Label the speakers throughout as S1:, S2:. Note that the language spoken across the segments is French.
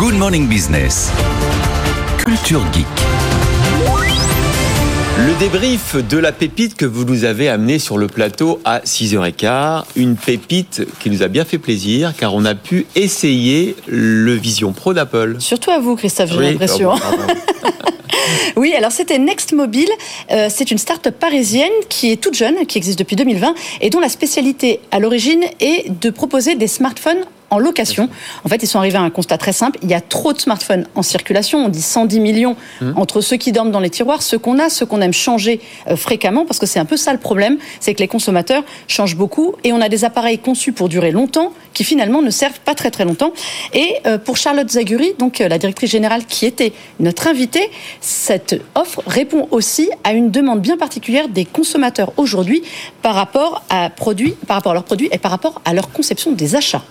S1: Good Morning Business. Culture Geek.
S2: Le débrief de la pépite que vous nous avez amené sur le plateau à 6h15. Une pépite qui nous a bien fait plaisir car on a pu essayer le Vision Pro d'Apple.
S3: Surtout à vous, Christophe, j'ai
S2: Oui,
S3: l'impression. Oui, alors c'était Next Mobile. Euh, c'est une start-up parisienne qui est toute jeune, qui existe depuis 2020 et dont la spécialité à l'origine est de proposer des smartphones en location. En fait, ils sont arrivés à un constat très simple. Il y a trop de smartphones en circulation. On dit 110 millions entre ceux qui dorment dans les tiroirs, ceux qu'on a, ceux qu'on aime changer euh, fréquemment, parce que c'est un peu ça le problème, c'est que les consommateurs changent beaucoup et on a des appareils conçus pour durer longtemps qui finalement ne servent pas très très longtemps. Et euh, pour Charlotte Zaguri, donc euh, la directrice générale qui était notre invitée, cette offre répond aussi à une demande bien particulière des consommateurs aujourd'hui par rapport à produits, par rapport à leurs produits et par rapport à leur conception des achats.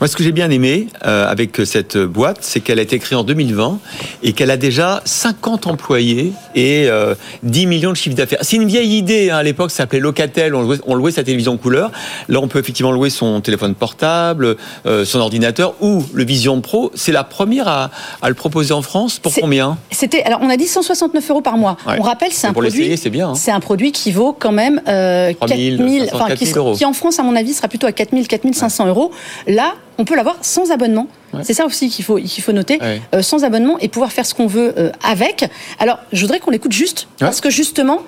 S2: Moi, ce que j'ai bien aimé euh, avec cette boîte, c'est qu'elle a été créée en 2020 et qu'elle a déjà 50 employés et euh, 10 millions de chiffre d'affaires. C'est une vieille idée. hein. À l'époque, ça s'appelait Locatel. On louait, on louait sa télévision couleur. Là, on peut effectivement louer son téléphone portable, euh, son ordinateur ou le Vision Pro. C'est la première à, à le proposer en France. Pour combien?
S3: C'était, alors on a dit 169 euros par mois.
S2: Ouais.
S3: On rappelle, c'est un
S2: pour
S3: produit.
S2: c'est bien, hein.
S3: C'est un produit qui vaut quand même euh,
S2: 3 000,
S3: 4000,
S2: 500,
S3: enfin qui,
S2: 4 000 euros.
S3: qui en France, à mon avis, sera plutôt à 4000, 4500 euros. Là, on peut l'avoir sans abonnement. C'est ça aussi qu'il faut, qu'il faut noter,
S2: Ouais.
S3: euh, sans abonnement et pouvoir faire ce qu'on veut euh, avec. Alors, je voudrais qu'on l'écoute juste, parce que justement,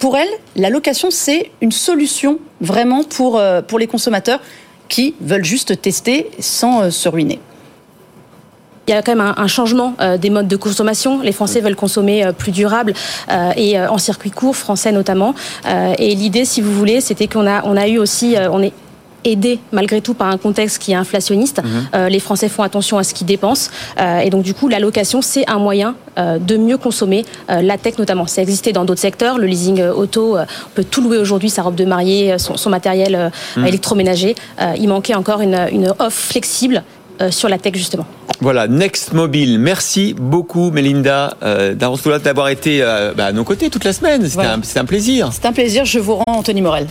S3: pour elle, la location, c'est une solution vraiment pour, euh, pour les consommateurs qui veulent juste tester sans euh, se ruiner.
S4: Il y a quand même un, changement des modes de consommation. Les Français veulent consommer plus durable et en circuit court, français notamment. Et l'idée, si vous voulez, c'était qu'on a, on a eu aussi, on est aidé malgré tout par un contexte qui est inflationniste. Euh, les Français font attention à ce qu'ils dépensent. Euh, et donc, du coup, la location, c'est un moyen euh, de mieux consommer euh, la tech notamment. Ça existait dans d'autres secteurs. Le leasing auto, euh, on peut tout louer aujourd'hui, sa robe de mariée, son, son matériel euh, électroménager. Euh, il manquait encore une, une offre flexible euh, sur la tech, justement.
S2: Voilà, Next Mobile. Merci beaucoup, Melinda euh, d'avoir été euh, bah, à nos côtés toute la semaine. C'était
S3: Voilà.
S2: un, c'était un plaisir.
S3: C'est un plaisir, je vous rends Anthony Morel.